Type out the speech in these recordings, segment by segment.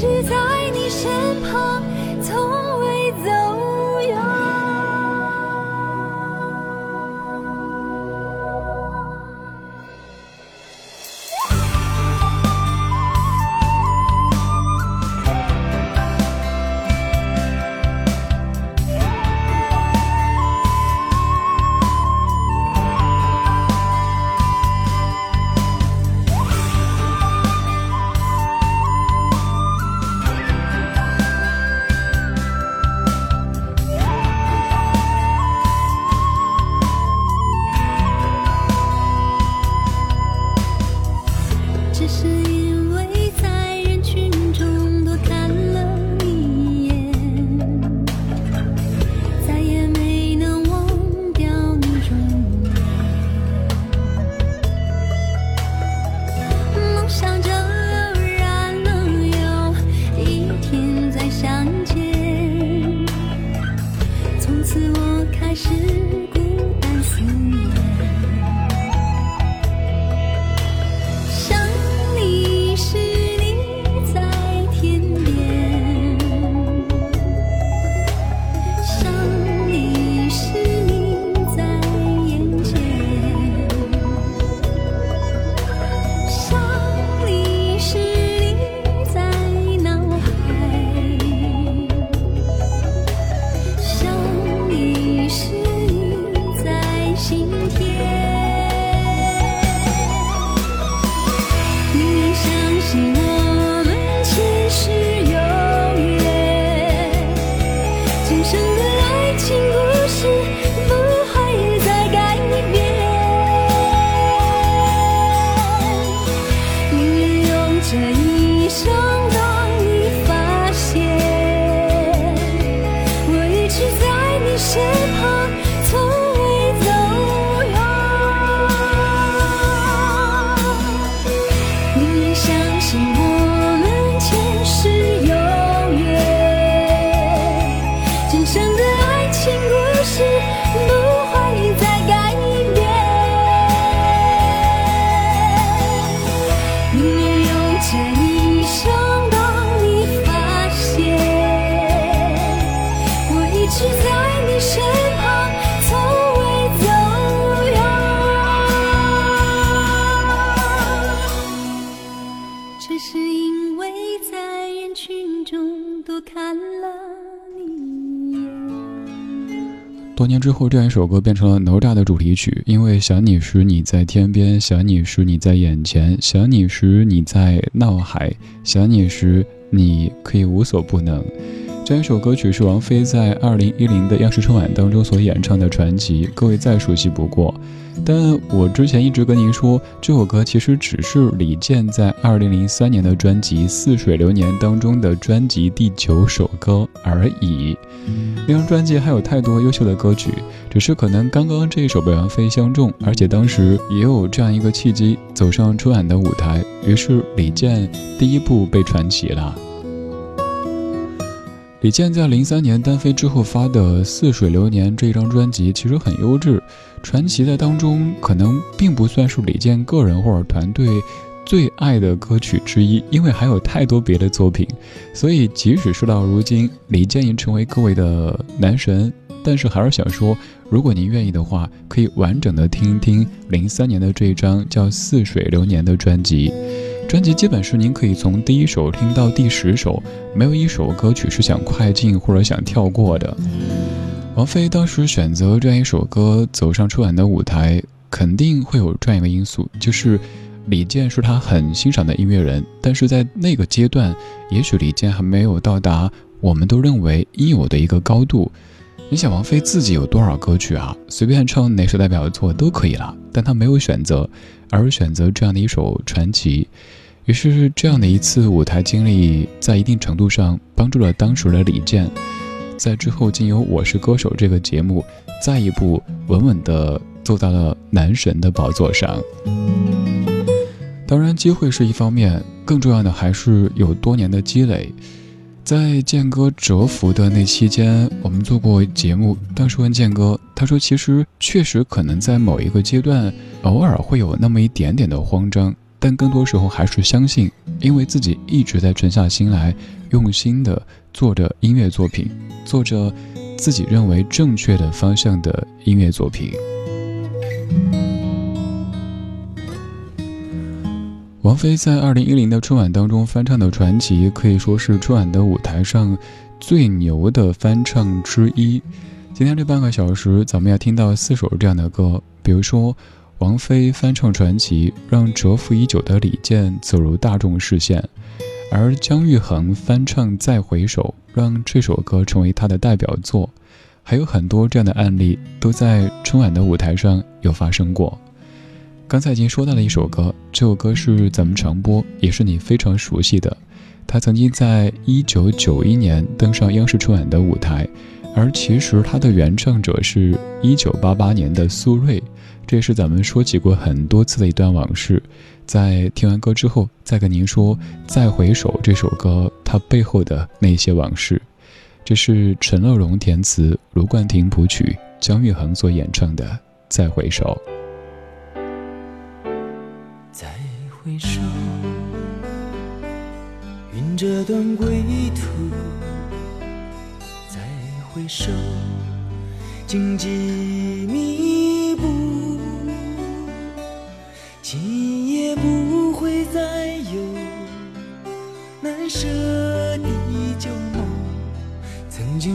直在你身旁，从想的。之后，这样一首歌变成了哪吒的主题曲。因为想你时你在天边，想你时你在眼前，想你时你在闹海，想你时你可以无所不能。这一首歌曲是王菲在二零一零的央视春晚当中所演唱的传奇，各位再熟悉不过。但我之前一直跟您说，这首歌其实只是李健在二零零三年的专辑《似水流年》当中的专辑第九首歌而已。那张专辑还有太多优秀的歌曲，只是可能刚刚这一首被王菲相中，而且当时也有这样一个契机，走上春晚的舞台，于是李健第一步被传奇了。李健在零三年单飞之后发的《似水流年》这张专辑其实很优质，传奇的当中可能并不算是李健个人或者团队最爱的歌曲之一，因为还有太多别的作品。所以即使事到如今，李健已成为各位的男神，但是还是想说，如果您愿意的话，可以完整的听一听零三年的这一张叫《似水流年》的专辑。专辑基本是您可以从第一首听到第十首，没有一首歌曲是想快进或者想跳过的。王菲当时选择这样一首歌走上春晚的舞台，肯定会有这样一个因素，就是李健是她很欣赏的音乐人，但是在那个阶段，也许李健还没有到达我们都认为应有的一个高度。你想王菲自己有多少歌曲啊？随便唱哪首代表作都可以了，但她没有选择，而是选择这样的一首传奇。于是，这样的一次舞台经历，在一定程度上帮助了当时的李健，在之后经由《我是歌手》这个节目，再一步稳稳地坐到了男神的宝座上。当然，机会是一方面，更重要的还是有多年的积累。在健哥蛰伏的那期间，我们做过节目，当时问健哥，他说：“其实确实可能在某一个阶段，偶尔会有那么一点点的慌张。”但更多时候还是相信，因为自己一直在沉下心来，用心的做着音乐作品，做着自己认为正确的方向的音乐作品。王菲在二零一零的春晚当中翻唱的《传奇》，可以说是春晚的舞台上最牛的翻唱之一。今天这半个小时，咱们要听到四首这样的歌，比如说。王菲翻唱《传奇》，让蛰伏已久的李健走入大众视线；而姜育恒翻唱《再回首》，让这首歌成为他的代表作。还有很多这样的案例，都在春晚的舞台上有发生过。刚才已经说到了一首歌，这首歌是咱们常播，也是你非常熟悉的。他曾经在一九九一年登上央视春晚的舞台，而其实他的原唱者是一九八八年的苏芮。这也是咱们说起过很多次的一段往事，在听完歌之后，再跟您说《再回首》这首歌它背后的那些往事。这是陈乐融填词，卢冠廷谱曲，姜育恒所演唱的《再回首》。再回首，云遮断归途。再回首，荆棘密布。再有难舍的旧梦，曾经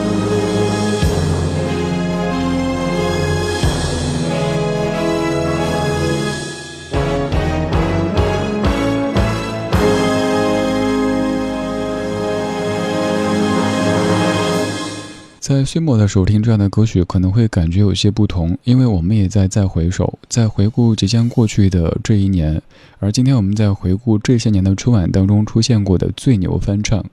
在岁末的时候听这样的歌曲，可能会感觉有些不同，因为我们也在再回首，在回顾即将过去的这一年。而今天我们在回顾这些年的春晚当中出现过的最牛翻唱。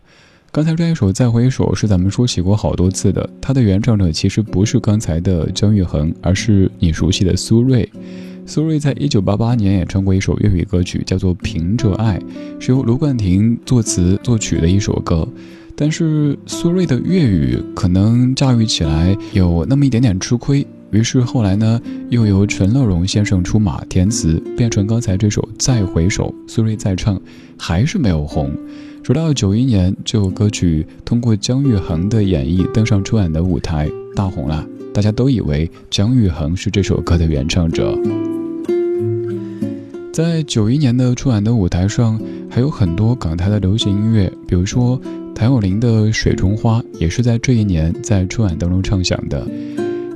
刚才这一首《再回首》是咱们说起过好多次的，它的原唱者其实不是刚才的姜育恒，而是你熟悉的苏芮。苏芮在一九八八年也唱过一首粤语歌曲，叫做《凭着爱》，是由卢冠廷作词作曲的一首歌。但是苏芮的粤语可能驾驭起来有那么一点点吃亏，于是后来呢，又由陈乐融先生出马填词，变成刚才这首《再回首》，苏芮再唱，还是没有红。直到九一年，这首歌曲通过姜育恒的演绎登上春晚的舞台，大红了。大家都以为姜育恒是这首歌的原唱者。在九一年的春晚的舞台上，还有很多港台的流行音乐，比如说谭咏麟的《水中花》，也是在这一年在春晚当中唱响的。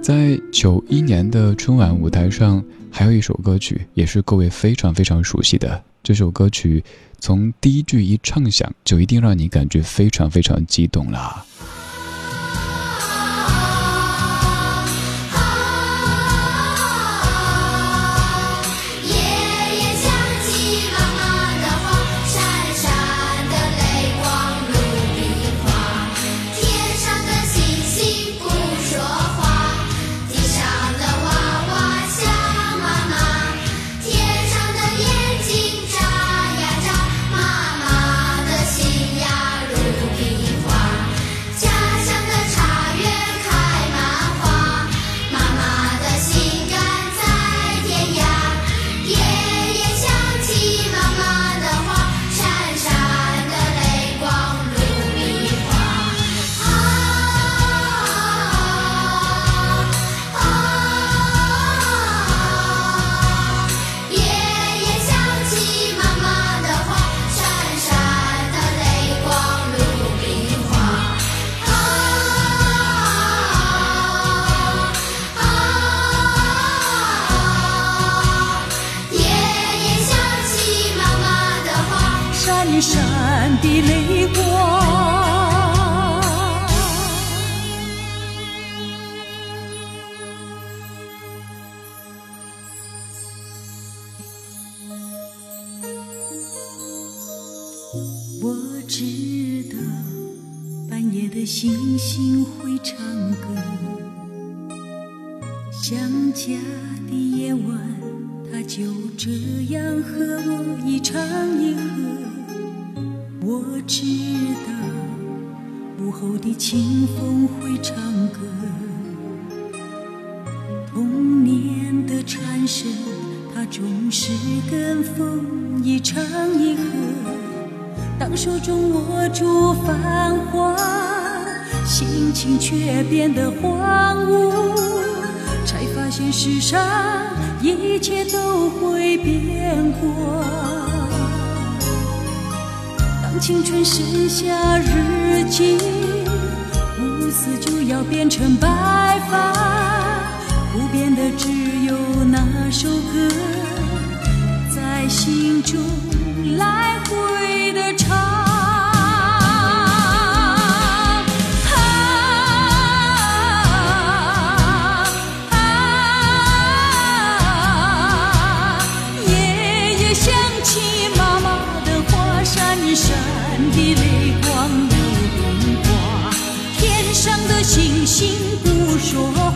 在九一年的春晚舞台上，还有一首歌曲，也是各位非常非常熟悉的。这首歌曲从第一句一唱响，就一定让你感觉非常非常激动啦。闪的泪光。我知道半夜的星星会唱歌，想家的夜晚，它就这样和我一唱一和。我知道午后的清风会唱歌，童年的蝉声，它，总是跟风一唱一和。当手中握住繁华，心情却变得荒芜，才发现世上一切都会变过。青春剩下日记，乌丝就要变成白发，不变的只有那首歌，在心中来回的唱。的泪光有变化。天上的星星不说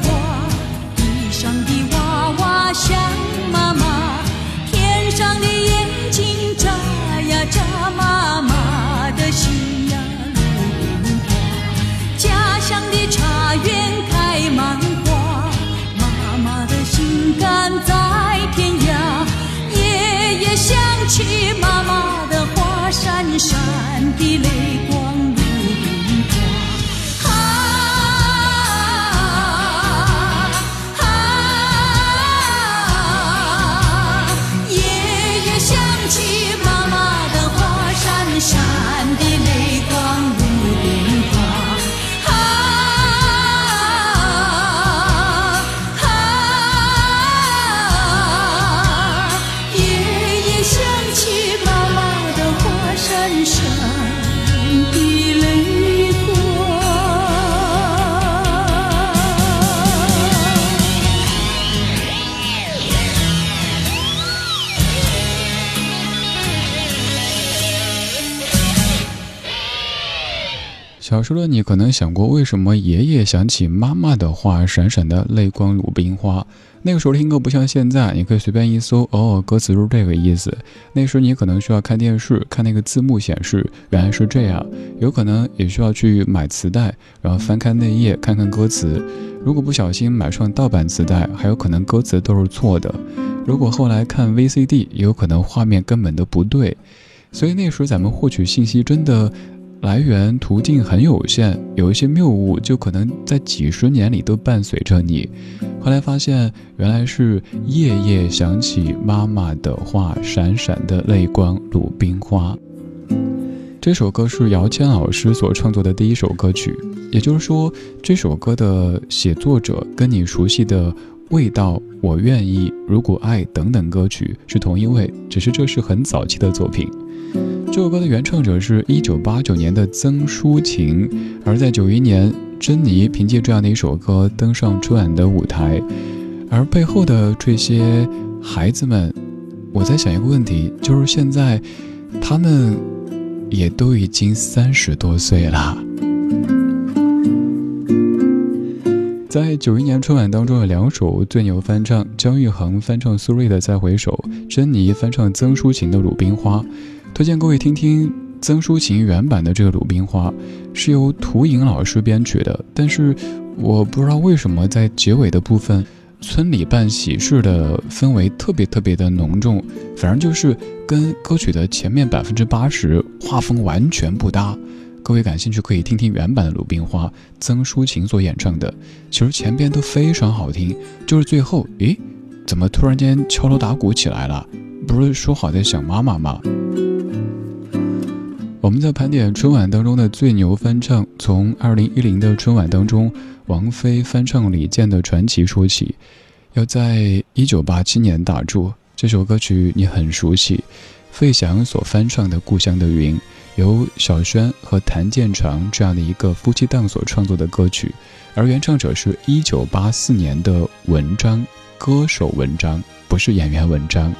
小时候的你可能想过，为什么爷爷想起妈妈的话，闪闪的泪光如冰花？那个时候听歌不像现在，你可以随便一搜，哦，歌词是这个意思。那时候你可能需要看电视，看那个字幕显示原来是这样，有可能也需要去买磁带，然后翻开内页看看歌词。如果不小心买上盗版磁带，还有可能歌词都是错的。如果后来看 VCD，也有可能画面根本都不对。所以那时候咱们获取信息真的。来源途径很有限，有一些谬误就可能在几十年里都伴随着你。后来发现，原来是夜夜想起妈妈的话，闪闪的泪光鲁冰花。这首歌是姚谦老师所创作的第一首歌曲，也就是说，这首歌的写作者跟你熟悉的《味道》《我愿意》《如果爱》等等歌曲是同一位，只是这是很早期的作品。这首歌的原唱者是一九八九年的曾淑琴，而在九一年，珍妮凭借这样的一首歌登上春晚的舞台。而背后的这些孩子们，我在想一个问题，就是现在他们也都已经三十多岁了。在九一年春晚当中有两首最牛翻唱，姜育恒翻唱苏芮的《再回首》，珍妮翻唱曾淑琴的《鲁冰花》。推荐各位听听曾淑琴原版的这个《鲁冰花》，是由涂颖老师编曲的。但是我不知道为什么在结尾的部分，村里办喜事的氛围特别特别的浓重，反正就是跟歌曲的前面百分之八十画风完全不搭。各位感兴趣可以听听原版的《鲁冰花》，曾淑琴所演唱的。其实前边都非常好听，就是最后，诶，怎么突然间敲锣打鼓起来了？不是说好在想妈妈吗？我们在盘点春晚当中的最牛翻唱，从二零一零的春晚当中，王菲翻唱李健的《传奇》说起。要在一九八七年打住，这首歌曲你很熟悉，费翔所翻唱的《故乡的云》。由小轩和谭健常这样的一个夫妻档所创作的歌曲，而原唱者是一九八四年的文章，歌手文章，不是演员文章。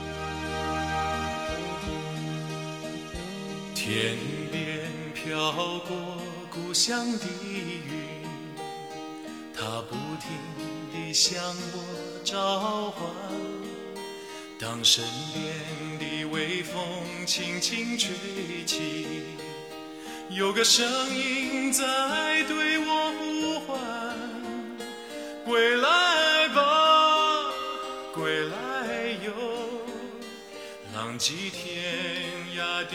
像的云，它不停地向我召唤。当身边的微风轻轻吹起，有个声音在对我呼唤：归来吧，归来哟，浪迹天涯的，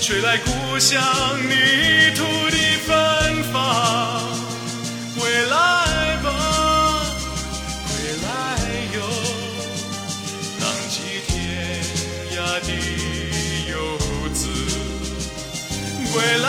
吹来故乡泥土的芬芳。归来吧，归来哟，浪迹天涯的游子。归来